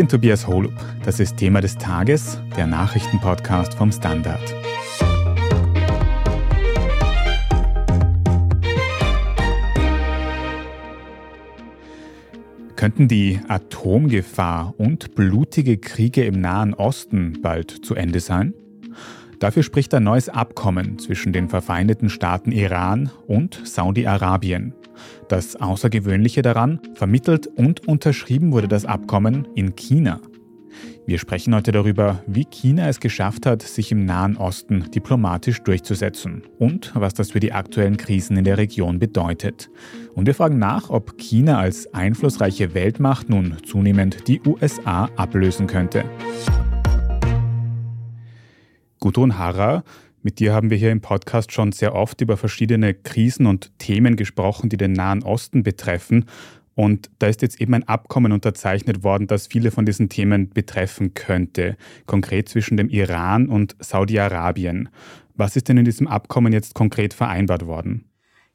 bin Tobias Holub. Das ist Thema des Tages, der Nachrichtenpodcast vom Standard. Könnten die Atomgefahr und blutige Kriege im Nahen Osten bald zu Ende sein? Dafür spricht ein neues Abkommen zwischen den verfeindeten Staaten Iran und Saudi-Arabien. Das Außergewöhnliche daran, vermittelt und unterschrieben wurde das Abkommen in China. Wir sprechen heute darüber, wie China es geschafft hat, sich im Nahen Osten diplomatisch durchzusetzen und was das für die aktuellen Krisen in der Region bedeutet. Und wir fragen nach, ob China als einflussreiche Weltmacht nun zunehmend die USA ablösen könnte. Gudrun Harrer, mit dir haben wir hier im Podcast schon sehr oft über verschiedene Krisen und Themen gesprochen, die den Nahen Osten betreffen. Und da ist jetzt eben ein Abkommen unterzeichnet worden, das viele von diesen Themen betreffen könnte, konkret zwischen dem Iran und Saudi-Arabien. Was ist denn in diesem Abkommen jetzt konkret vereinbart worden?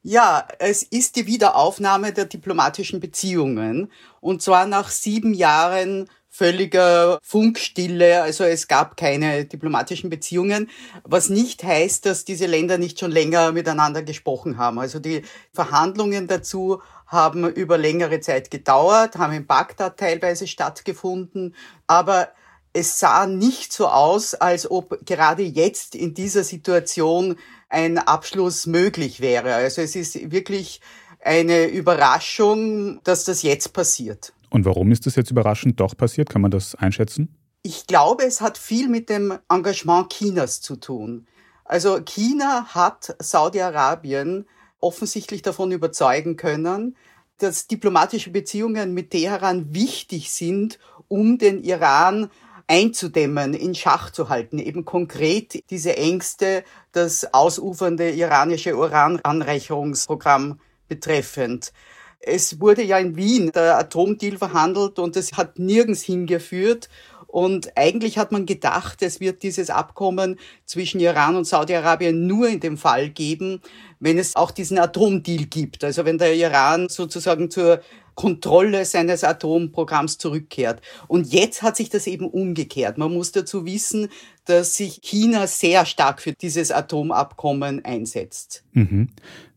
Ja, es ist die Wiederaufnahme der diplomatischen Beziehungen. Und zwar nach sieben Jahren völliger Funkstille, also es gab keine diplomatischen Beziehungen, was nicht heißt, dass diese Länder nicht schon länger miteinander gesprochen haben. Also die Verhandlungen dazu haben über längere Zeit gedauert, haben in Bagdad teilweise stattgefunden, aber es sah nicht so aus, als ob gerade jetzt in dieser Situation ein Abschluss möglich wäre. Also es ist wirklich eine Überraschung, dass das jetzt passiert. Und warum ist das jetzt überraschend doch passiert? Kann man das einschätzen? Ich glaube, es hat viel mit dem Engagement Chinas zu tun. Also China hat Saudi-Arabien offensichtlich davon überzeugen können, dass diplomatische Beziehungen mit Teheran wichtig sind, um den Iran einzudämmen, in Schach zu halten. Eben konkret diese Ängste, das ausufernde iranische Urananreicherungsprogramm betreffend. Es wurde ja in Wien der Atomdeal verhandelt und es hat nirgends hingeführt. Und eigentlich hat man gedacht, es wird dieses Abkommen zwischen Iran und Saudi-Arabien nur in dem Fall geben, wenn es auch diesen Atomdeal gibt. Also wenn der Iran sozusagen zur Kontrolle seines Atomprogramms zurückkehrt. Und jetzt hat sich das eben umgekehrt. Man muss dazu wissen, dass sich China sehr stark für dieses Atomabkommen einsetzt. Mhm.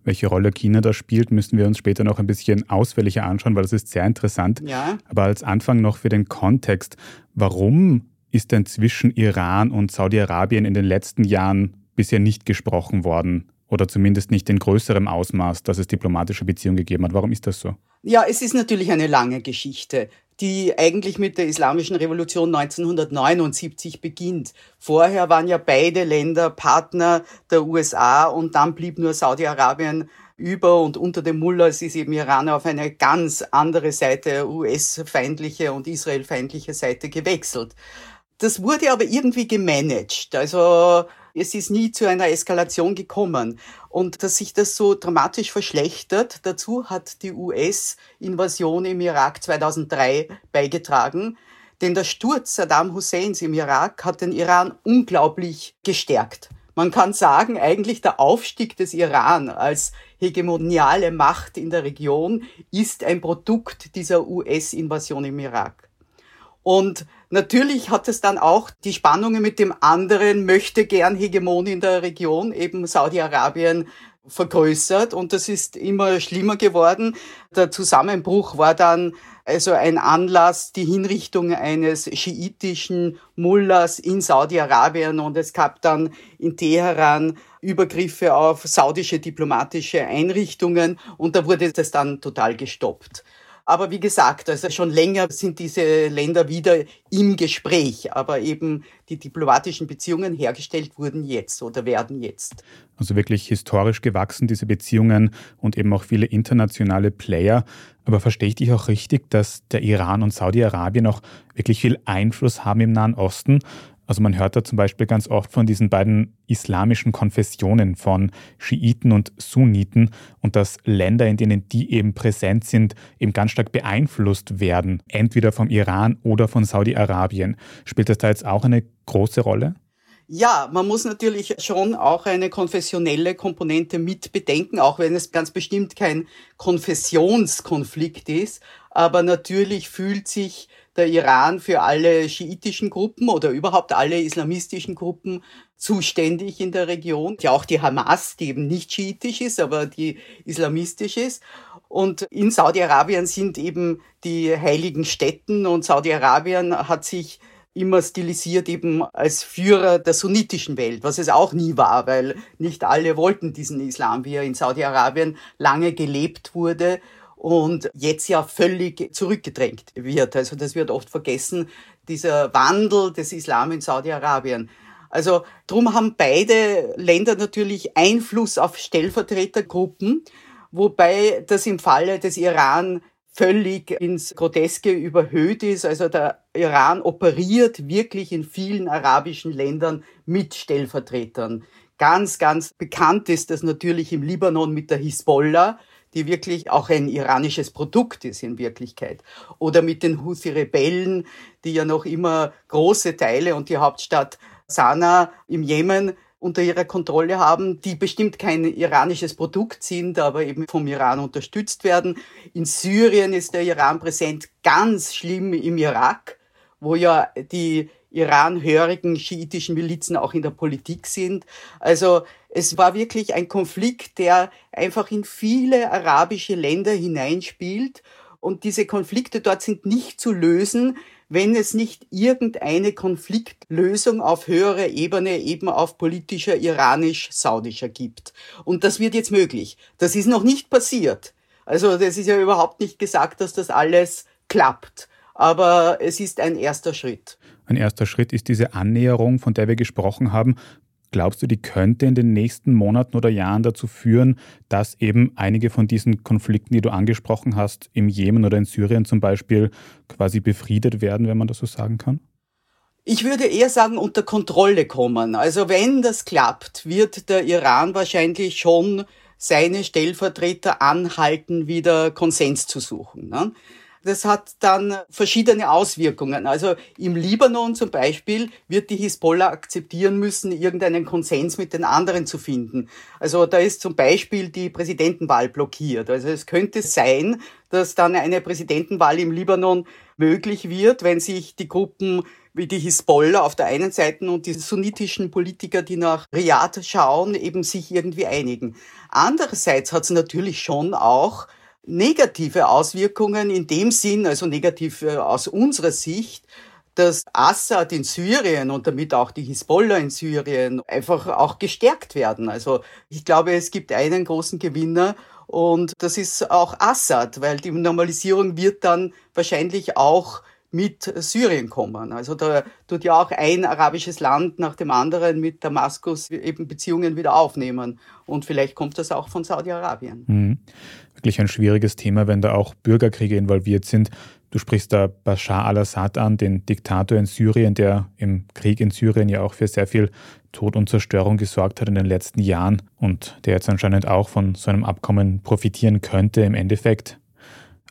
Welche Rolle China da spielt, müssen wir uns später noch ein bisschen ausführlicher anschauen, weil das ist sehr interessant. Ja. Aber als Anfang noch für den Kontext, warum ist denn zwischen Iran und Saudi-Arabien in den letzten Jahren bisher nicht gesprochen worden? Oder zumindest nicht in größerem Ausmaß, dass es diplomatische Beziehungen gegeben hat. Warum ist das so? Ja, es ist natürlich eine lange Geschichte die eigentlich mit der Islamischen Revolution 1979 beginnt. Vorher waren ja beide Länder Partner der USA und dann blieb nur Saudi-Arabien über und unter dem Mullahs ist eben Iran auf eine ganz andere Seite, US-feindliche und Israel-feindliche Seite gewechselt. Das wurde aber irgendwie gemanagt. Also es ist nie zu einer Eskalation gekommen. Und dass sich das so dramatisch verschlechtert, dazu hat die US-Invasion im Irak 2003 beigetragen. Denn der Sturz Saddam Husseins im Irak hat den Iran unglaublich gestärkt. Man kann sagen, eigentlich der Aufstieg des Iran als hegemoniale Macht in der Region ist ein Produkt dieser US-Invasion im Irak. Und natürlich hat es dann auch die Spannungen mit dem anderen möchte gern Hegemon in der Region, eben Saudi-Arabien, vergrößert und das ist immer schlimmer geworden. Der Zusammenbruch war dann also ein Anlass, die Hinrichtung eines schiitischen Mullahs in Saudi-Arabien und es gab dann in Teheran Übergriffe auf saudische diplomatische Einrichtungen und da wurde das dann total gestoppt. Aber wie gesagt, also schon länger sind diese Länder wieder im Gespräch, aber eben die diplomatischen Beziehungen hergestellt wurden jetzt oder werden jetzt. Also wirklich historisch gewachsen, diese Beziehungen und eben auch viele internationale Player. Aber verstehe ich dich auch richtig, dass der Iran und Saudi-Arabien auch wirklich viel Einfluss haben im Nahen Osten? Also man hört da zum Beispiel ganz oft von diesen beiden islamischen Konfessionen von Schiiten und Sunniten und dass Länder, in denen die eben präsent sind, eben ganz stark beeinflusst werden, entweder vom Iran oder von Saudi-Arabien. Spielt das da jetzt auch eine große Rolle? Ja, man muss natürlich schon auch eine konfessionelle Komponente mit bedenken, auch wenn es ganz bestimmt kein Konfessionskonflikt ist. Aber natürlich fühlt sich der Iran für alle schiitischen Gruppen oder überhaupt alle islamistischen Gruppen zuständig in der Region. Ja, auch die Hamas, die eben nicht schiitisch ist, aber die islamistisch ist. Und in Saudi-Arabien sind eben die heiligen Städten und Saudi-Arabien hat sich immer stilisiert eben als Führer der sunnitischen Welt, was es auch nie war, weil nicht alle wollten diesen Islam, wie er in Saudi-Arabien lange gelebt wurde und jetzt ja völlig zurückgedrängt wird. Also das wird oft vergessen, dieser Wandel des Islam in Saudi-Arabien. Also drum haben beide Länder natürlich Einfluss auf Stellvertretergruppen, wobei das im Falle des Iran völlig ins Groteske überhöht ist. Also der Iran operiert wirklich in vielen arabischen Ländern mit Stellvertretern. Ganz, ganz bekannt ist das natürlich im Libanon mit der Hisbollah, die wirklich auch ein iranisches Produkt ist in Wirklichkeit. Oder mit den Houthi-Rebellen, die ja noch immer große Teile und die Hauptstadt Sanaa im Jemen unter ihrer Kontrolle haben, die bestimmt kein iranisches Produkt sind, aber eben vom Iran unterstützt werden. In Syrien ist der Iran präsent, ganz schlimm im Irak, wo ja die iranhörigen schiitischen Milizen auch in der Politik sind. Also es war wirklich ein Konflikt, der einfach in viele arabische Länder hineinspielt. Und diese Konflikte dort sind nicht zu lösen, wenn es nicht irgendeine Konfliktlösung auf höherer Ebene, eben auf politischer iranisch-saudischer gibt. Und das wird jetzt möglich. Das ist noch nicht passiert. Also das ist ja überhaupt nicht gesagt, dass das alles klappt. Aber es ist ein erster Schritt. Ein erster Schritt ist diese Annäherung, von der wir gesprochen haben. Glaubst du, die könnte in den nächsten Monaten oder Jahren dazu führen, dass eben einige von diesen Konflikten, die du angesprochen hast, im Jemen oder in Syrien zum Beispiel, quasi befriedet werden, wenn man das so sagen kann? Ich würde eher sagen, unter Kontrolle kommen. Also wenn das klappt, wird der Iran wahrscheinlich schon seine Stellvertreter anhalten, wieder Konsens zu suchen. Ne? Das hat dann verschiedene Auswirkungen. Also im Libanon zum Beispiel wird die Hisbollah akzeptieren müssen, irgendeinen Konsens mit den anderen zu finden. Also da ist zum Beispiel die Präsidentenwahl blockiert. Also es könnte sein, dass dann eine Präsidentenwahl im Libanon möglich wird, wenn sich die Gruppen wie die Hisbollah auf der einen Seite und die sunnitischen Politiker, die nach Riyadh schauen, eben sich irgendwie einigen. Andererseits hat es natürlich schon auch negative Auswirkungen in dem Sinn, also negativ äh, aus unserer Sicht, dass Assad in Syrien und damit auch die Hisbollah in Syrien einfach auch gestärkt werden. Also ich glaube, es gibt einen großen Gewinner und das ist auch Assad, weil die Normalisierung wird dann wahrscheinlich auch mit Syrien kommen. Also da tut ja auch ein arabisches Land nach dem anderen mit Damaskus eben Beziehungen wieder aufnehmen. Und vielleicht kommt das auch von Saudi-Arabien. Mhm. Wirklich ein schwieriges Thema, wenn da auch Bürgerkriege involviert sind. Du sprichst da Bashar al-Assad an, den Diktator in Syrien, der im Krieg in Syrien ja auch für sehr viel Tod und Zerstörung gesorgt hat in den letzten Jahren und der jetzt anscheinend auch von so einem Abkommen profitieren könnte im Endeffekt.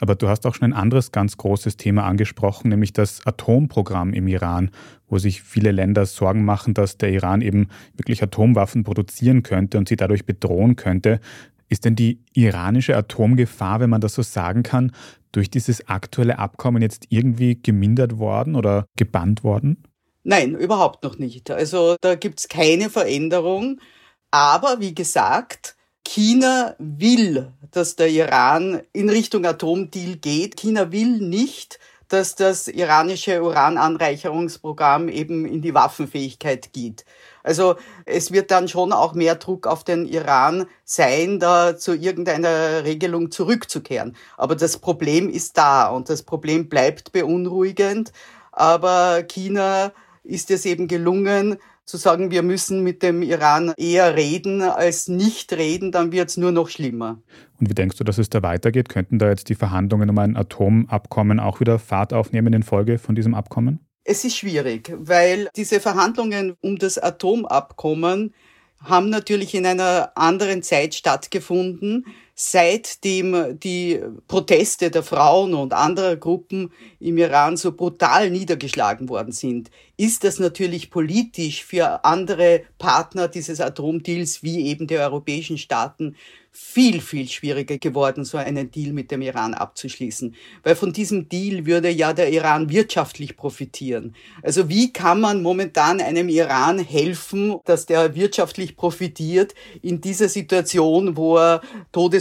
Aber du hast auch schon ein anderes ganz großes Thema angesprochen, nämlich das Atomprogramm im Iran, wo sich viele Länder Sorgen machen, dass der Iran eben wirklich Atomwaffen produzieren könnte und sie dadurch bedrohen könnte. Ist denn die iranische Atomgefahr, wenn man das so sagen kann, durch dieses aktuelle Abkommen jetzt irgendwie gemindert worden oder gebannt worden? Nein, überhaupt noch nicht. Also da gibt es keine Veränderung. Aber wie gesagt, China will, dass der Iran in Richtung Atomdeal geht. China will nicht, dass das iranische Urananreicherungsprogramm eben in die Waffenfähigkeit geht. Also es wird dann schon auch mehr Druck auf den Iran sein, da zu irgendeiner Regelung zurückzukehren. Aber das Problem ist da und das Problem bleibt beunruhigend. Aber China ist es eben gelungen, zu sagen, wir müssen mit dem Iran eher reden als nicht reden, dann wird es nur noch schlimmer. Und wie denkst du, dass es da weitergeht? Könnten da jetzt die Verhandlungen um ein Atomabkommen auch wieder Fahrt aufnehmen in Folge von diesem Abkommen? Es ist schwierig, weil diese Verhandlungen um das Atomabkommen haben natürlich in einer anderen Zeit stattgefunden. Seitdem die Proteste der Frauen und anderer Gruppen im Iran so brutal niedergeschlagen worden sind, ist das natürlich politisch für andere Partner dieses Atomdeals wie eben die europäischen Staaten viel, viel schwieriger geworden, so einen Deal mit dem Iran abzuschließen. Weil von diesem Deal würde ja der Iran wirtschaftlich profitieren. Also wie kann man momentan einem Iran helfen, dass der wirtschaftlich profitiert in dieser Situation, wo er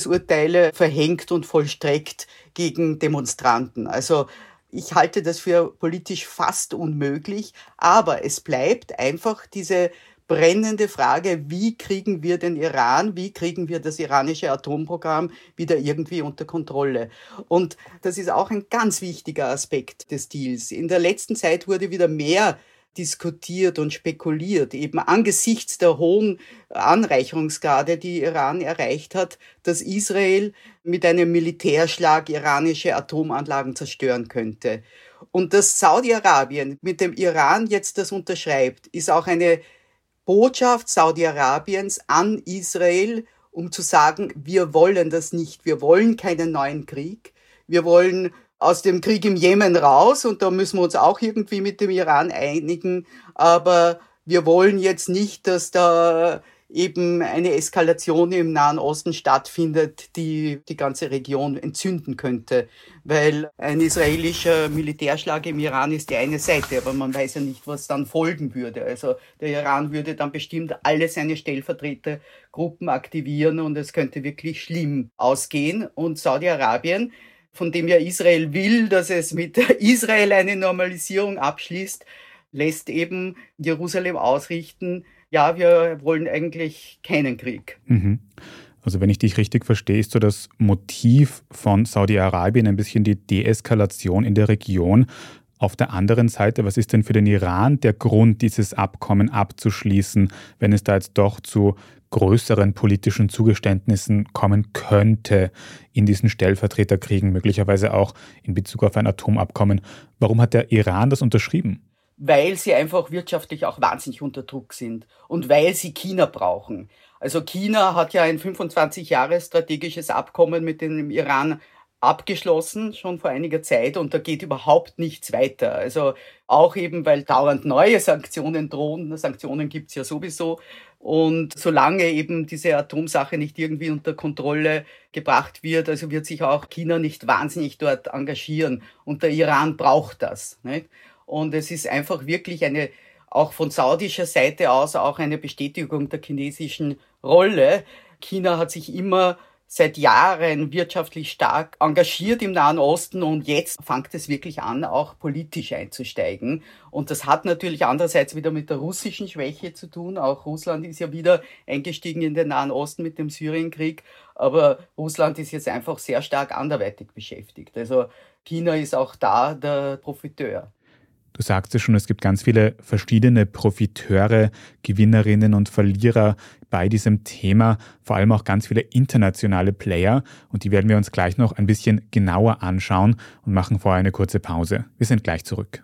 Todesurteile verhängt und vollstreckt gegen Demonstranten? Also ich halte das für politisch fast unmöglich, aber es bleibt einfach diese brennende Frage, wie kriegen wir den Iran, wie kriegen wir das iranische Atomprogramm wieder irgendwie unter Kontrolle. Und das ist auch ein ganz wichtiger Aspekt des Deals. In der letzten Zeit wurde wieder mehr diskutiert und spekuliert, eben angesichts der hohen Anreicherungsgrade, die Iran erreicht hat, dass Israel mit einem Militärschlag iranische Atomanlagen zerstören könnte. Und dass Saudi-Arabien mit dem Iran jetzt das unterschreibt, ist auch eine Botschaft Saudi-Arabiens an Israel, um zu sagen, wir wollen das nicht, wir wollen keinen neuen Krieg, wir wollen aus dem Krieg im Jemen raus und da müssen wir uns auch irgendwie mit dem Iran einigen, aber wir wollen jetzt nicht, dass da eben eine Eskalation im Nahen Osten stattfindet, die die ganze Region entzünden könnte. Weil ein israelischer Militärschlag im Iran ist die eine Seite, aber man weiß ja nicht, was dann folgen würde. Also der Iran würde dann bestimmt alle seine Stellvertretergruppen aktivieren und es könnte wirklich schlimm ausgehen. Und Saudi-Arabien, von dem ja Israel will, dass es mit Israel eine Normalisierung abschließt, lässt eben Jerusalem ausrichten, ja, wir wollen eigentlich keinen Krieg. Mhm. Also wenn ich dich richtig verstehe, ist so das Motiv von Saudi-Arabien ein bisschen die Deeskalation in der Region. Auf der anderen Seite, was ist denn für den Iran der Grund, dieses Abkommen abzuschließen, wenn es da jetzt doch zu größeren politischen Zugeständnissen kommen könnte in diesen Stellvertreterkriegen, möglicherweise auch in Bezug auf ein Atomabkommen? Warum hat der Iran das unterschrieben? weil sie einfach wirtschaftlich auch wahnsinnig unter Druck sind und weil sie China brauchen. Also China hat ja ein 25 Jahre strategisches Abkommen mit dem Iran abgeschlossen, schon vor einiger Zeit, und da geht überhaupt nichts weiter. Also auch eben, weil dauernd neue Sanktionen drohen, Sanktionen gibt's ja sowieso, und solange eben diese Atomsache nicht irgendwie unter Kontrolle gebracht wird, also wird sich auch China nicht wahnsinnig dort engagieren, und der Iran braucht das. Nicht? Und es ist einfach wirklich eine, auch von saudischer Seite aus, auch eine Bestätigung der chinesischen Rolle. China hat sich immer seit Jahren wirtschaftlich stark engagiert im Nahen Osten und jetzt fängt es wirklich an, auch politisch einzusteigen. Und das hat natürlich andererseits wieder mit der russischen Schwäche zu tun. Auch Russland ist ja wieder eingestiegen in den Nahen Osten mit dem Syrienkrieg. Aber Russland ist jetzt einfach sehr stark anderweitig beschäftigt. Also China ist auch da der Profiteur. Du sagst es schon, es gibt ganz viele verschiedene Profiteure, Gewinnerinnen und Verlierer bei diesem Thema, vor allem auch ganz viele internationale Player und die werden wir uns gleich noch ein bisschen genauer anschauen und machen vorher eine kurze Pause. Wir sind gleich zurück.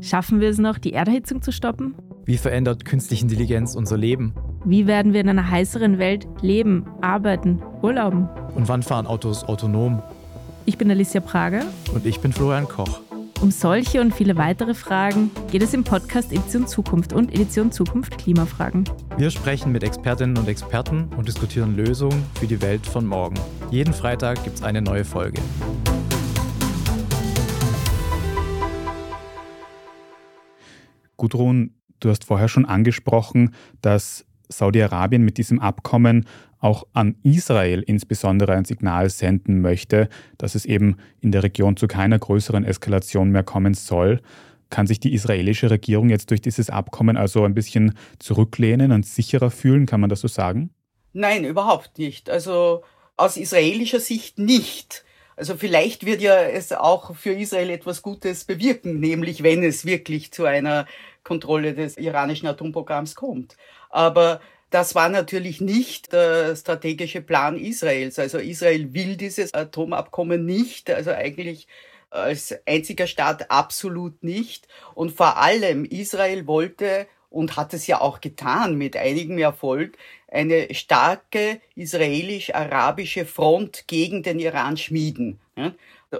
Schaffen wir es noch, die Erderhitzung zu stoppen? Wie verändert künstliche Intelligenz unser Leben? Wie werden wir in einer heißeren Welt leben, arbeiten, urlauben? Und wann fahren Autos autonom? Ich bin Alicia Prager. Und ich bin Florian Koch. Um solche und viele weitere Fragen geht es im Podcast Edition Zukunft und Edition Zukunft Klimafragen. Wir sprechen mit Expertinnen und Experten und diskutieren Lösungen für die Welt von morgen. Jeden Freitag gibt es eine neue Folge. Gudrun, du hast vorher schon angesprochen, dass Saudi-Arabien mit diesem Abkommen auch an Israel insbesondere ein Signal senden möchte, dass es eben in der Region zu keiner größeren Eskalation mehr kommen soll. Kann sich die israelische Regierung jetzt durch dieses Abkommen also ein bisschen zurücklehnen und sicherer fühlen? Kann man das so sagen? Nein, überhaupt nicht. Also aus israelischer Sicht nicht. Also vielleicht wird ja es auch für Israel etwas Gutes bewirken, nämlich wenn es wirklich zu einer Kontrolle des iranischen Atomprogramms kommt. Aber das war natürlich nicht der strategische Plan Israels. Also Israel will dieses Atomabkommen nicht, also eigentlich als einziger Staat absolut nicht. Und vor allem Israel wollte und hat es ja auch getan mit einigem Erfolg, eine starke israelisch-arabische Front gegen den Iran schmieden.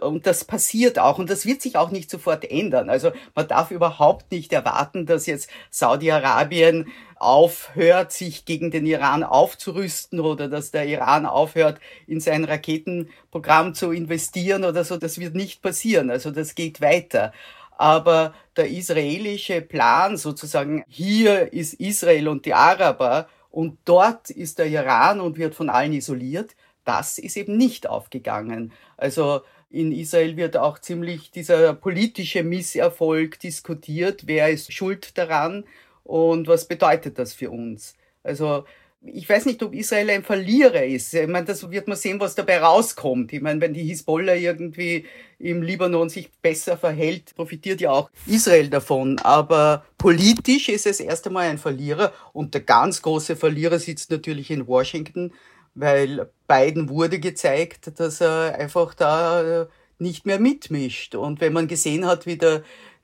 Und das passiert auch und das wird sich auch nicht sofort ändern. Also man darf überhaupt nicht erwarten, dass jetzt Saudi-Arabien aufhört, sich gegen den Iran aufzurüsten oder dass der Iran aufhört, in sein Raketenprogramm zu investieren oder so. Das wird nicht passieren. Also das geht weiter. Aber der israelische Plan sozusagen, hier ist Israel und die Araber und dort ist der Iran und wird von allen isoliert, das ist eben nicht aufgegangen. Also in Israel wird auch ziemlich dieser politische Misserfolg diskutiert. Wer ist schuld daran und was bedeutet das für uns? Also ich weiß nicht, ob Israel ein Verlierer ist. Ich meine, das wird man sehen, was dabei rauskommt. Ich meine, wenn die Hisbollah irgendwie im Libanon sich besser verhält, profitiert ja auch Israel davon. Aber politisch ist es erst einmal ein Verlierer und der ganz große Verlierer sitzt natürlich in Washington, weil Biden wurde gezeigt, dass er einfach da nicht mehr mitmischt. Und wenn man gesehen hat, wie der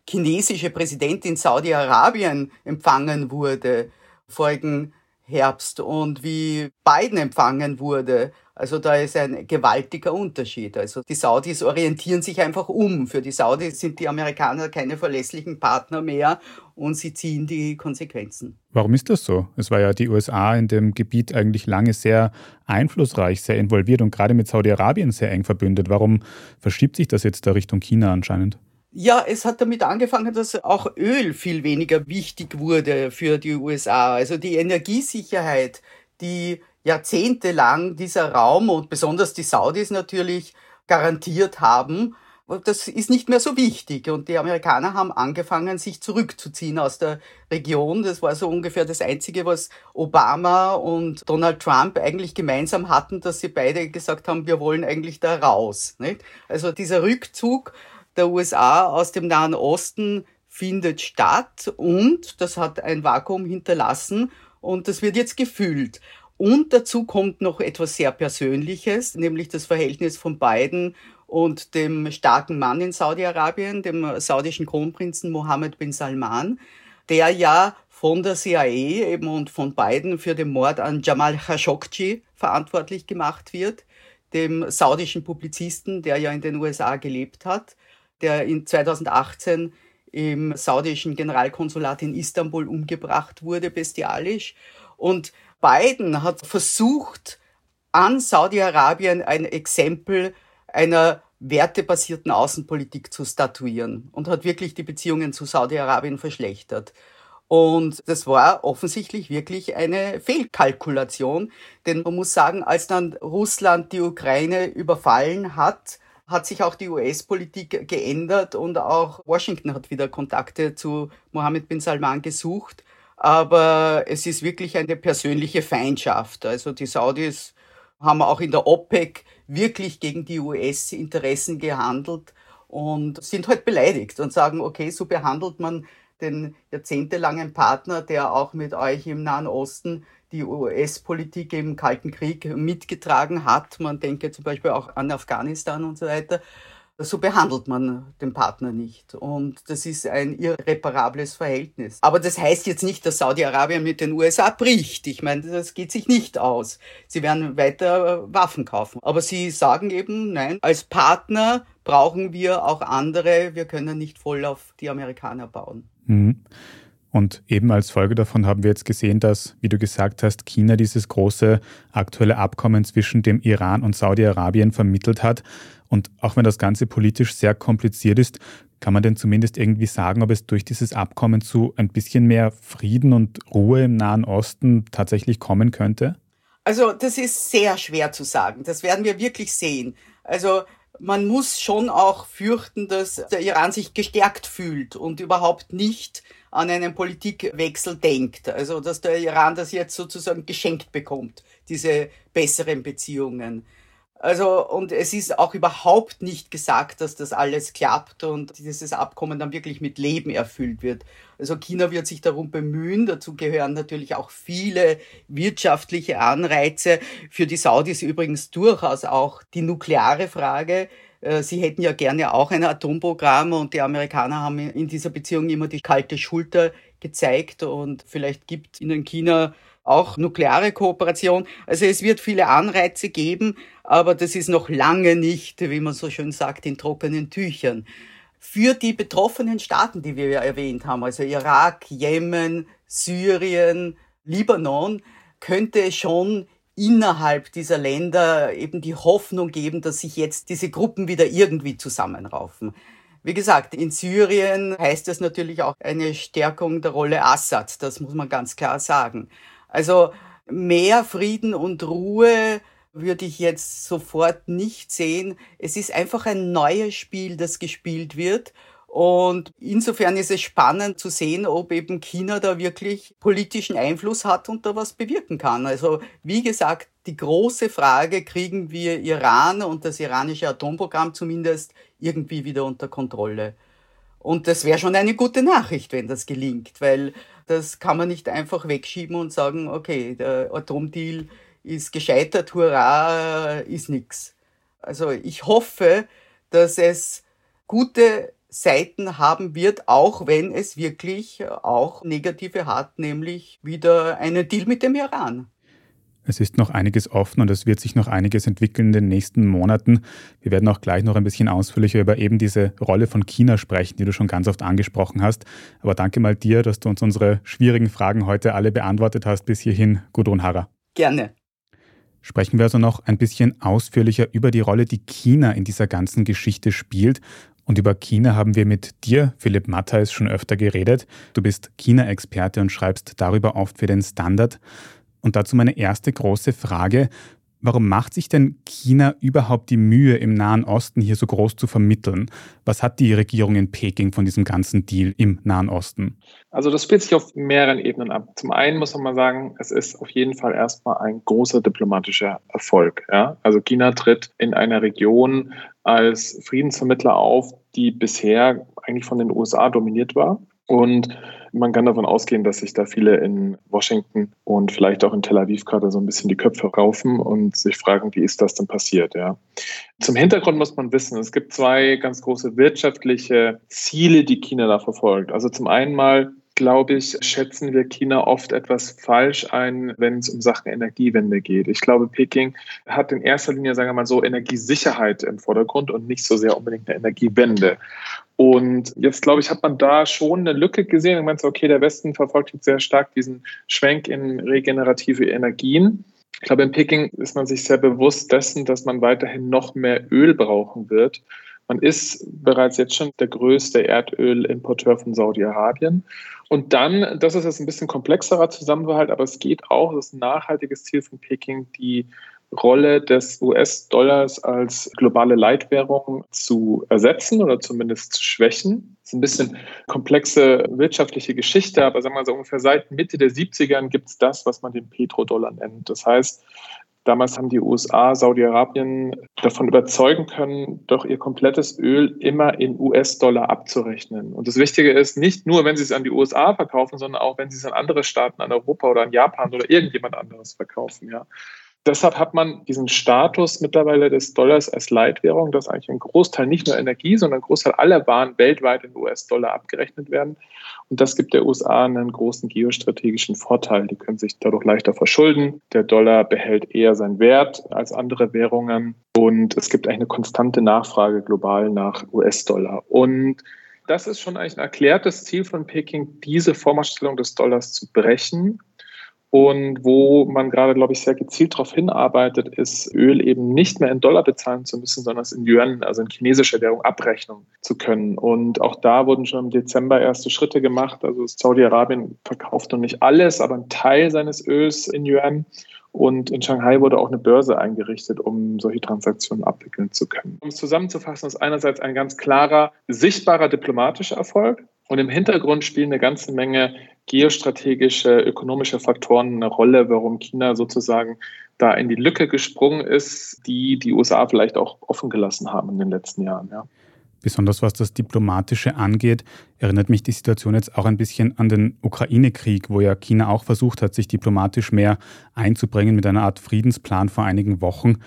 chinesische Präsident in Saudi-Arabien empfangen wurde, vorigen Herbst und wie Biden empfangen wurde. Also da ist ein gewaltiger Unterschied. Also die Saudis orientieren sich einfach um. Für die Saudis sind die Amerikaner keine verlässlichen Partner mehr und sie ziehen die Konsequenzen. Warum ist das so? Es war ja die USA in dem Gebiet eigentlich lange sehr einflussreich, sehr involviert und gerade mit Saudi-Arabien sehr eng verbündet. Warum verschiebt sich das jetzt da Richtung China anscheinend? Ja, es hat damit angefangen, dass auch Öl viel weniger wichtig wurde für die USA. Also die Energiesicherheit, die jahrzehntelang dieser Raum und besonders die Saudis natürlich garantiert haben, das ist nicht mehr so wichtig. Und die Amerikaner haben angefangen, sich zurückzuziehen aus der Region. Das war so ungefähr das Einzige, was Obama und Donald Trump eigentlich gemeinsam hatten, dass sie beide gesagt haben, wir wollen eigentlich da raus. Also dieser Rückzug der USA aus dem Nahen Osten findet statt und das hat ein Vakuum hinterlassen und das wird jetzt gefühlt. Und dazu kommt noch etwas sehr Persönliches, nämlich das Verhältnis von Biden und dem starken Mann in Saudi-Arabien, dem saudischen Kronprinzen Mohammed bin Salman, der ja von der CIA eben und von Biden für den Mord an Jamal Khashoggi verantwortlich gemacht wird, dem saudischen Publizisten, der ja in den USA gelebt hat der in 2018 im saudischen Generalkonsulat in Istanbul umgebracht wurde, bestialisch. Und Biden hat versucht, an Saudi-Arabien ein Exempel einer wertebasierten Außenpolitik zu statuieren und hat wirklich die Beziehungen zu Saudi-Arabien verschlechtert. Und das war offensichtlich wirklich eine Fehlkalkulation, denn man muss sagen, als dann Russland die Ukraine überfallen hat, hat sich auch die US-Politik geändert und auch Washington hat wieder Kontakte zu Mohammed bin Salman gesucht. Aber es ist wirklich eine persönliche Feindschaft. Also die Saudis haben auch in der OPEC wirklich gegen die US-Interessen gehandelt und sind halt beleidigt und sagen, okay, so behandelt man den jahrzehntelangen Partner, der auch mit euch im Nahen Osten die US-Politik im Kalten Krieg mitgetragen hat. Man denke zum Beispiel auch an Afghanistan und so weiter. So behandelt man den Partner nicht. Und das ist ein irreparables Verhältnis. Aber das heißt jetzt nicht, dass Saudi-Arabien mit den USA bricht. Ich meine, das geht sich nicht aus. Sie werden weiter Waffen kaufen. Aber sie sagen eben, nein, als Partner brauchen wir auch andere. Wir können nicht voll auf die Amerikaner bauen. Mhm. Und eben als Folge davon haben wir jetzt gesehen, dass, wie du gesagt hast, China dieses große aktuelle Abkommen zwischen dem Iran und Saudi-Arabien vermittelt hat. Und auch wenn das Ganze politisch sehr kompliziert ist, kann man denn zumindest irgendwie sagen, ob es durch dieses Abkommen zu ein bisschen mehr Frieden und Ruhe im Nahen Osten tatsächlich kommen könnte? Also das ist sehr schwer zu sagen. Das werden wir wirklich sehen. Also man muss schon auch fürchten, dass der Iran sich gestärkt fühlt und überhaupt nicht an einen Politikwechsel denkt. Also, dass der Iran das jetzt sozusagen geschenkt bekommt, diese besseren Beziehungen. Also, und es ist auch überhaupt nicht gesagt, dass das alles klappt und dieses Abkommen dann wirklich mit Leben erfüllt wird. Also China wird sich darum bemühen. Dazu gehören natürlich auch viele wirtschaftliche Anreize. Für die Saudis übrigens durchaus auch die nukleare Frage. Äh, sie hätten ja gerne auch ein Atomprogramm und die Amerikaner haben in dieser Beziehung immer die kalte Schulter gezeigt und vielleicht gibt Ihnen China auch nukleare Kooperation. Also es wird viele Anreize geben, aber das ist noch lange nicht, wie man so schön sagt, in trockenen Tüchern. Für die betroffenen Staaten, die wir ja erwähnt haben, also Irak, Jemen, Syrien, Libanon, könnte es schon innerhalb dieser Länder eben die Hoffnung geben, dass sich jetzt diese Gruppen wieder irgendwie zusammenraufen. Wie gesagt, in Syrien heißt das natürlich auch eine Stärkung der Rolle Assad, das muss man ganz klar sagen. Also mehr Frieden und Ruhe würde ich jetzt sofort nicht sehen. Es ist einfach ein neues Spiel, das gespielt wird. Und insofern ist es spannend zu sehen, ob eben China da wirklich politischen Einfluss hat und da was bewirken kann. Also wie gesagt, die große Frage, kriegen wir Iran und das iranische Atomprogramm zumindest irgendwie wieder unter Kontrolle? Und das wäre schon eine gute Nachricht, wenn das gelingt, weil das kann man nicht einfach wegschieben und sagen, okay, der Atomdeal ist gescheitert, hurra, ist nix. Also ich hoffe, dass es gute Seiten haben wird, auch wenn es wirklich auch negative hat, nämlich wieder einen Deal mit dem Iran. Es ist noch einiges offen und es wird sich noch einiges entwickeln in den nächsten Monaten. Wir werden auch gleich noch ein bisschen ausführlicher über eben diese Rolle von China sprechen, die du schon ganz oft angesprochen hast. Aber danke mal dir, dass du uns unsere schwierigen Fragen heute alle beantwortet hast. Bis hierhin, Gudrun Harrer. Gerne. Sprechen wir also noch ein bisschen ausführlicher über die Rolle, die China in dieser ganzen Geschichte spielt und über China haben wir mit dir, Philipp Mattheis, schon öfter geredet. Du bist China-Experte und schreibst darüber oft für den Standard. Und dazu meine erste große Frage. Warum macht sich denn China überhaupt die Mühe, im Nahen Osten hier so groß zu vermitteln? Was hat die Regierung in Peking von diesem ganzen Deal im Nahen Osten? Also das spielt sich auf mehreren Ebenen ab. Zum einen muss man mal sagen, es ist auf jeden Fall erstmal ein großer diplomatischer Erfolg. Ja? Also China tritt in einer Region als Friedensvermittler auf, die bisher eigentlich von den USA dominiert war. Und man kann davon ausgehen, dass sich da viele in Washington und vielleicht auch in Tel Aviv gerade so ein bisschen die Köpfe raufen und sich fragen, wie ist das denn passiert, ja. Zum Hintergrund muss man wissen, es gibt zwei ganz große wirtschaftliche Ziele, die China da verfolgt. Also zum einen mal glaube ich, schätzen wir China oft etwas falsch ein, wenn es um Sachen Energiewende geht. Ich glaube, Peking hat in erster Linie, sagen wir mal so, Energiesicherheit im Vordergrund und nicht so sehr unbedingt eine Energiewende. Und jetzt, glaube ich, hat man da schon eine Lücke gesehen. Man meint, okay, der Westen verfolgt jetzt sehr stark diesen Schwenk in regenerative Energien. Ich glaube, in Peking ist man sich sehr bewusst dessen, dass man weiterhin noch mehr Öl brauchen wird. Man ist bereits jetzt schon der größte Erdölimporteur von Saudi-Arabien. Und dann, das ist jetzt ein bisschen komplexerer Zusammenhalt, aber es geht auch, das ist ein nachhaltiges Ziel von Peking, die Rolle des US-Dollars als globale Leitwährung zu ersetzen oder zumindest zu schwächen. Das ist ein bisschen komplexe wirtschaftliche Geschichte, aber sagen wir mal so ungefähr seit Mitte der 70ern gibt es das, was man den Petrodollar nennt. Das heißt, Damals haben die USA Saudi-Arabien davon überzeugen können, doch ihr komplettes Öl immer in US-Dollar abzurechnen. Und das Wichtige ist, nicht nur, wenn sie es an die USA verkaufen, sondern auch, wenn sie es an andere Staaten, an Europa oder an Japan oder irgendjemand anderes verkaufen. Ja deshalb hat man diesen Status mittlerweile des Dollars als Leitwährung, dass eigentlich ein Großteil nicht nur Energie, sondern ein Großteil aller Waren weltweit in US-Dollar abgerechnet werden. Und das gibt der USA einen großen geostrategischen Vorteil. Die können sich dadurch leichter verschulden. Der Dollar behält eher seinen Wert als andere Währungen. Und es gibt eigentlich eine konstante Nachfrage global nach US-Dollar. Und das ist schon eigentlich ein erklärtes Ziel von Peking, diese Vormachtstellung des Dollars zu brechen und wo man gerade, glaube ich, sehr gezielt darauf hinarbeitet, ist, Öl eben nicht mehr in Dollar bezahlen zu müssen, sondern es in Yuan, also in chinesischer Währung, abrechnen zu können. Und auch da wurden schon im Dezember erste Schritte gemacht. Also Saudi-Arabien verkauft noch nicht alles, aber einen Teil seines Öls in Yuan. Und in Shanghai wurde auch eine Börse eingerichtet, um solche Transaktionen abwickeln zu können. Um es zusammenzufassen, ist einerseits ein ganz klarer, sichtbarer diplomatischer Erfolg. Und im Hintergrund spielen eine ganze Menge geostrategische, ökonomische Faktoren eine Rolle, warum China sozusagen da in die Lücke gesprungen ist, die die USA vielleicht auch offen gelassen haben in den letzten Jahren. Ja. Besonders was das Diplomatische angeht, erinnert mich die Situation jetzt auch ein bisschen an den Ukraine-Krieg, wo ja China auch versucht hat, sich diplomatisch mehr einzubringen mit einer Art Friedensplan vor einigen Wochen.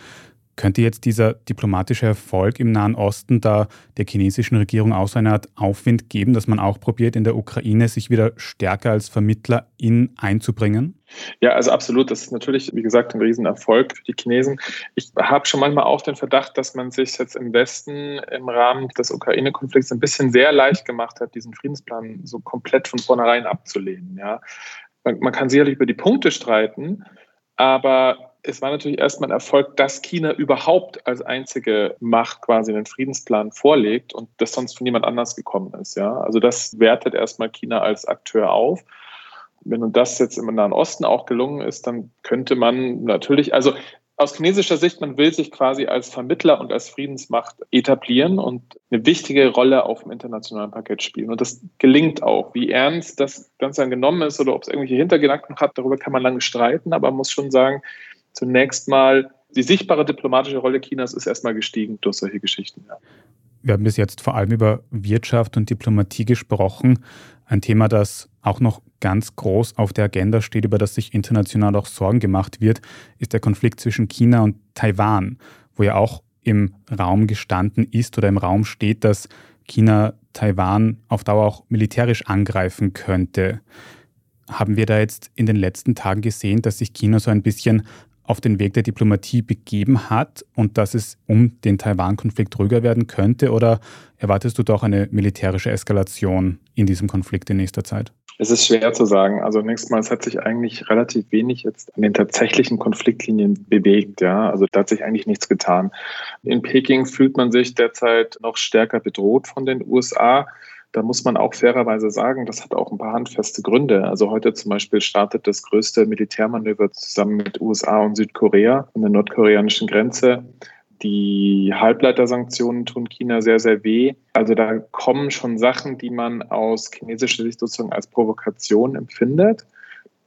Könnte jetzt dieser diplomatische Erfolg im Nahen Osten da der chinesischen Regierung auch so eine Art Aufwind geben, dass man auch probiert, in der Ukraine sich wieder stärker als Vermittler in einzubringen? Ja, also absolut. Das ist natürlich, wie gesagt, ein Riesenerfolg für die Chinesen. Ich habe schon manchmal auch den Verdacht, dass man sich jetzt im Westen im Rahmen des Ukraine-Konflikts ein bisschen sehr leicht gemacht hat, diesen Friedensplan so komplett von vornherein abzulehnen. Ja. Man, man kann sicherlich über die Punkte streiten, aber es war natürlich erstmal ein Erfolg, dass China überhaupt als einzige Macht quasi einen Friedensplan vorlegt und das sonst von niemand anders gekommen ist. Ja? Also das wertet erstmal China als Akteur auf. Wenn das jetzt im Nahen Osten auch gelungen ist, dann könnte man natürlich, also aus chinesischer Sicht, man will sich quasi als Vermittler und als Friedensmacht etablieren und eine wichtige Rolle auf dem internationalen Parkett spielen. Und das gelingt auch. Wie ernst das Ganze dann genommen ist oder ob es irgendwelche Hintergedanken hat, darüber kann man lange streiten, aber man muss schon sagen, zunächst mal die sichtbare diplomatische Rolle Chinas ist erstmal gestiegen durch solche Geschichten. Ja. Wir haben bis jetzt vor allem über Wirtschaft und Diplomatie gesprochen. Ein Thema, das auch noch ganz groß auf der Agenda steht, über das sich international auch Sorgen gemacht wird, ist der Konflikt zwischen China und Taiwan, wo ja auch im Raum gestanden ist oder im Raum steht, dass China Taiwan auf Dauer auch militärisch angreifen könnte. Haben wir da jetzt in den letzten Tagen gesehen, dass sich China so ein bisschen auf den Weg der Diplomatie begeben hat und dass es um den Taiwan-Konflikt ruhiger werden könnte? Oder erwartest du doch eine militärische Eskalation in diesem Konflikt in nächster Zeit? Es ist schwer zu sagen. Also nächstes Mal, es hat sich eigentlich relativ wenig jetzt an den tatsächlichen Konfliktlinien bewegt. Ja, also da hat sich eigentlich nichts getan. In Peking fühlt man sich derzeit noch stärker bedroht von den USA. Da muss man auch fairerweise sagen, das hat auch ein paar handfeste Gründe. Also heute zum Beispiel startet das größte Militärmanöver zusammen mit USA und Südkorea an der nordkoreanischen Grenze. Die Halbleitersanktionen tun China sehr, sehr weh. Also da kommen schon Sachen, die man aus chinesischer Sicht sozusagen als Provokation empfindet.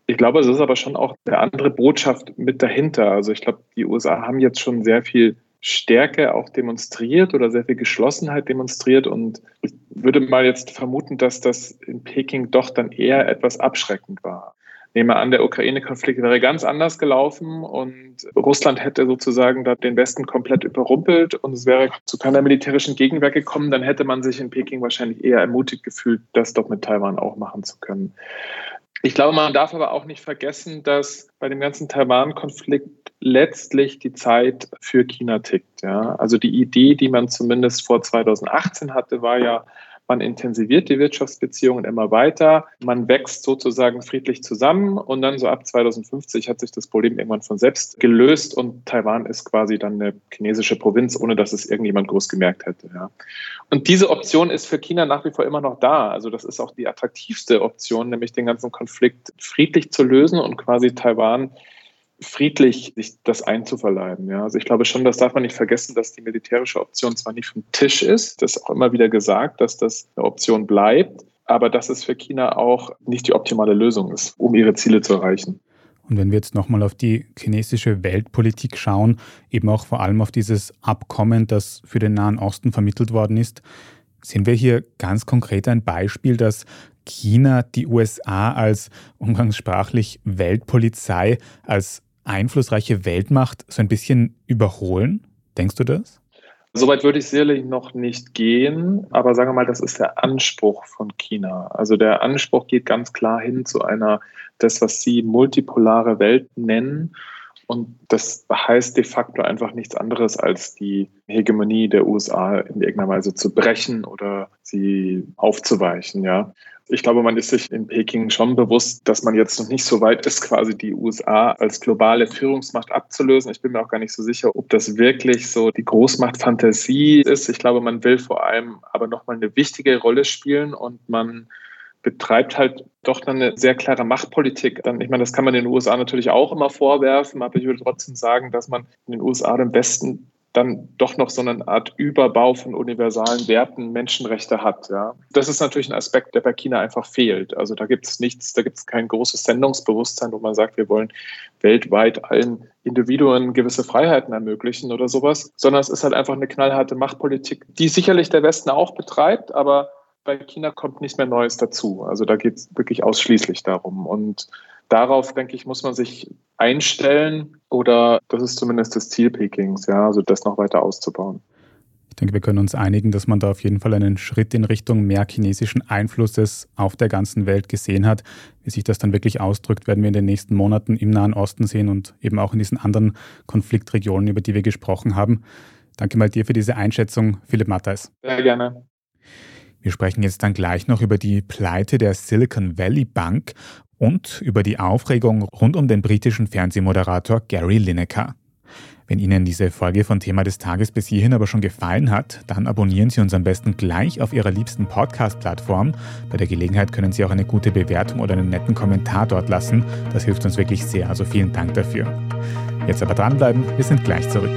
Ich glaube, es ist aber schon auch eine andere Botschaft mit dahinter. Also ich glaube, die USA haben jetzt schon sehr viel Stärke auch demonstriert oder sehr viel Geschlossenheit demonstriert. Und ich würde mal jetzt vermuten, dass das in Peking doch dann eher etwas abschreckend war. Nehmen wir an, der Ukraine-Konflikt wäre ganz anders gelaufen und Russland hätte sozusagen da den Westen komplett überrumpelt und es wäre zu keiner militärischen Gegenwehr gekommen, dann hätte man sich in Peking wahrscheinlich eher ermutigt gefühlt, das doch mit Taiwan auch machen zu können. Ich glaube, man darf aber auch nicht vergessen, dass bei dem ganzen Taiwan-Konflikt letztlich die Zeit für China tickt. Ja? Also die Idee, die man zumindest vor 2018 hatte, war ja, man intensiviert die Wirtschaftsbeziehungen immer weiter, man wächst sozusagen friedlich zusammen und dann so ab 2050 hat sich das Problem irgendwann von selbst gelöst und Taiwan ist quasi dann eine chinesische Provinz, ohne dass es irgendjemand groß gemerkt hätte. Ja. Und diese Option ist für China nach wie vor immer noch da. Also das ist auch die attraktivste Option, nämlich den ganzen Konflikt friedlich zu lösen und quasi Taiwan friedlich sich das einzuverleiben. Ja. Also ich glaube schon, das darf man nicht vergessen, dass die militärische Option zwar nicht vom Tisch ist, das ist auch immer wieder gesagt, dass das eine Option bleibt, aber dass es für China auch nicht die optimale Lösung ist, um ihre Ziele zu erreichen. Und wenn wir jetzt nochmal auf die chinesische Weltpolitik schauen, eben auch vor allem auf dieses Abkommen, das für den Nahen Osten vermittelt worden ist, sehen wir hier ganz konkret ein Beispiel, dass China die USA als umgangssprachlich Weltpolizei, als einflussreiche Weltmacht so ein bisschen überholen? Denkst du das? Soweit würde ich sicherlich noch nicht gehen, aber sagen wir mal, das ist der Anspruch von China. Also der Anspruch geht ganz klar hin zu einer, das, was sie multipolare Welt nennen. Und das heißt de facto einfach nichts anderes, als die Hegemonie der USA in irgendeiner Weise zu brechen oder sie aufzuweichen, ja ich glaube, man ist sich in Peking schon bewusst, dass man jetzt noch nicht so weit ist, quasi die USA als globale Führungsmacht abzulösen. Ich bin mir auch gar nicht so sicher, ob das wirklich so die Großmachtfantasie ist. Ich glaube, man will vor allem aber nochmal eine wichtige Rolle spielen und man betreibt halt doch dann eine sehr klare Machtpolitik. Dann, ich meine, das kann man den USA natürlich auch immer vorwerfen, aber ich würde trotzdem sagen, dass man in den USA den besten dann doch noch so eine Art Überbau von universalen Werten, Menschenrechte hat. Ja. Das ist natürlich ein Aspekt, der bei China einfach fehlt. Also da gibt es nichts, da gibt es kein großes Sendungsbewusstsein, wo man sagt, wir wollen weltweit allen Individuen gewisse Freiheiten ermöglichen oder sowas, sondern es ist halt einfach eine knallharte Machtpolitik, die sicherlich der Westen auch betreibt, aber bei China kommt nichts mehr Neues dazu. Also da geht es wirklich ausschließlich darum. Und darauf, denke ich, muss man sich einstellen oder das ist zumindest das Ziel Pekings, ja, also das noch weiter auszubauen. Ich denke, wir können uns einigen, dass man da auf jeden Fall einen Schritt in Richtung mehr chinesischen Einflusses auf der ganzen Welt gesehen hat. Wie sich das dann wirklich ausdrückt, werden wir in den nächsten Monaten im Nahen Osten sehen und eben auch in diesen anderen Konfliktregionen, über die wir gesprochen haben. Danke mal dir für diese Einschätzung, Philipp Matthais. Sehr gerne. Wir sprechen jetzt dann gleich noch über die Pleite der Silicon Valley Bank und über die Aufregung rund um den britischen Fernsehmoderator Gary Lineker. Wenn Ihnen diese Folge von Thema des Tages bis hierhin aber schon gefallen hat, dann abonnieren Sie uns am besten gleich auf Ihrer liebsten Podcast-Plattform. Bei der Gelegenheit können Sie auch eine gute Bewertung oder einen netten Kommentar dort lassen. Das hilft uns wirklich sehr, also vielen Dank dafür. Jetzt aber dranbleiben, wir sind gleich zurück.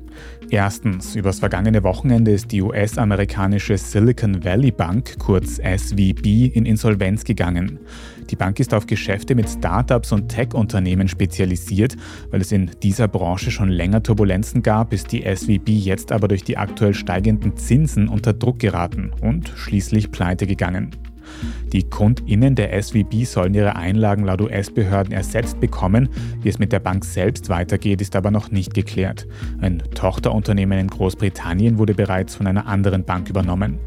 Erstens, übers vergangene Wochenende ist die US-amerikanische Silicon Valley Bank, kurz SVB, in Insolvenz gegangen. Die Bank ist auf Geschäfte mit Startups und Tech-Unternehmen spezialisiert, weil es in dieser Branche schon länger Turbulenzen gab, ist die SVB jetzt aber durch die aktuell steigenden Zinsen unter Druck geraten und schließlich pleite gegangen. Die KundInnen der SVB sollen ihre Einlagen laut US-Behörden ersetzt bekommen. Wie es mit der Bank selbst weitergeht, ist aber noch nicht geklärt. Ein Tochterunternehmen in Großbritannien wurde bereits von einer anderen Bank übernommen.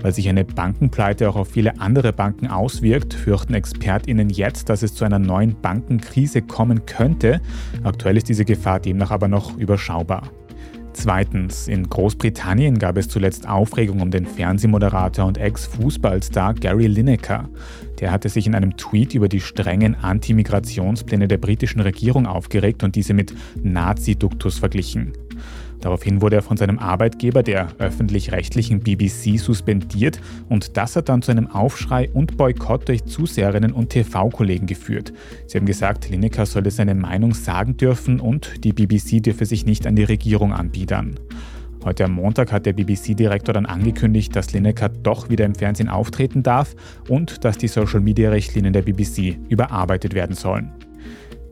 Weil sich eine Bankenpleite auch auf viele andere Banken auswirkt, fürchten ExpertInnen jetzt, dass es zu einer neuen Bankenkrise kommen könnte. Aktuell ist diese Gefahr demnach aber noch überschaubar. Zweitens, in Großbritannien gab es zuletzt Aufregung um den Fernsehmoderator und Ex-Fußballstar Gary Lineker. Der hatte sich in einem Tweet über die strengen Anti-Migrationspläne der britischen Regierung aufgeregt und diese mit Nazi-Duktus verglichen. Daraufhin wurde er von seinem Arbeitgeber, der öffentlich-rechtlichen BBC, suspendiert und das hat dann zu einem Aufschrei und Boykott durch Zuseherinnen und TV-Kollegen geführt. Sie haben gesagt, Lineker solle seine Meinung sagen dürfen und die BBC dürfe sich nicht an die Regierung anbiedern. Heute am Montag hat der BBC-Direktor dann angekündigt, dass Lineker doch wieder im Fernsehen auftreten darf und dass die Social-Media-Richtlinien der BBC überarbeitet werden sollen.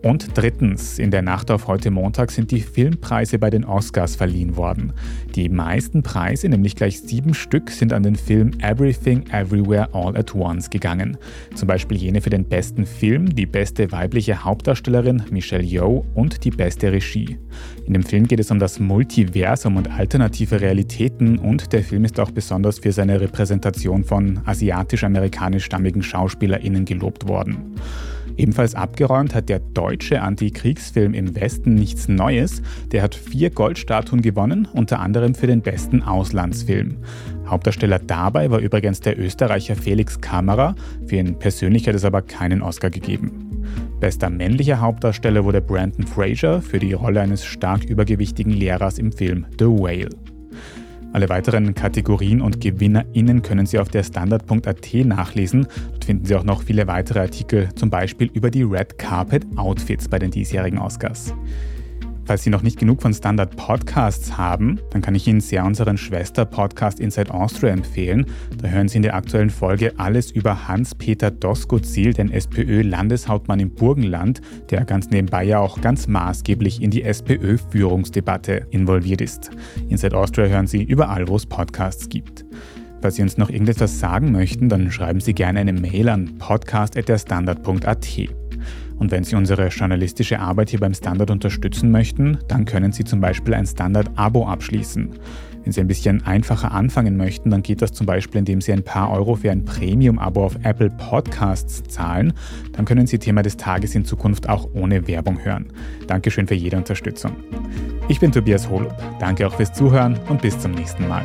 Und drittens, in der Nacht auf heute Montag sind die Filmpreise bei den Oscars verliehen worden. Die meisten Preise, nämlich gleich sieben Stück, sind an den Film Everything Everywhere All at Once gegangen. Zum Beispiel jene für den besten Film, die beste weibliche Hauptdarstellerin Michelle Yeoh und die beste Regie. In dem Film geht es um das Multiversum und alternative Realitäten und der Film ist auch besonders für seine Repräsentation von asiatisch-amerikanisch-stammigen SchauspielerInnen gelobt worden. Ebenfalls abgeräumt hat der deutsche Antikriegsfilm im Westen nichts Neues. Der hat vier Goldstatuen gewonnen, unter anderem für den besten Auslandsfilm. Hauptdarsteller dabei war übrigens der Österreicher Felix Kammerer. Für ihn persönlich hat es aber keinen Oscar gegeben. Bester männlicher Hauptdarsteller wurde Brandon Fraser für die Rolle eines stark übergewichtigen Lehrers im Film The Whale. Alle weiteren Kategorien und GewinnerInnen können Sie auf der Standard.at nachlesen. Dort finden Sie auch noch viele weitere Artikel, zum Beispiel über die Red Carpet Outfits bei den diesjährigen Oscars. Falls Sie noch nicht genug von Standard Podcasts haben, dann kann ich Ihnen sehr unseren Schwester-Podcast Inside Austria empfehlen. Da hören Sie in der aktuellen Folge alles über Hans-Peter Doskozil, den SPÖ-Landeshauptmann im Burgenland, der ganz nebenbei ja auch ganz maßgeblich in die SPÖ-Führungsdebatte involviert ist. Inside Austria hören Sie überall, wo es Podcasts gibt. Falls Sie uns noch irgendetwas sagen möchten, dann schreiben Sie gerne eine Mail an podcast.derstandard.at. Und wenn Sie unsere journalistische Arbeit hier beim Standard unterstützen möchten, dann können Sie zum Beispiel ein Standard-Abo abschließen. Wenn Sie ein bisschen einfacher anfangen möchten, dann geht das zum Beispiel, indem Sie ein paar Euro für ein Premium-Abo auf Apple Podcasts zahlen. Dann können Sie Thema des Tages in Zukunft auch ohne Werbung hören. Dankeschön für jede Unterstützung. Ich bin Tobias Holub. Danke auch fürs Zuhören und bis zum nächsten Mal.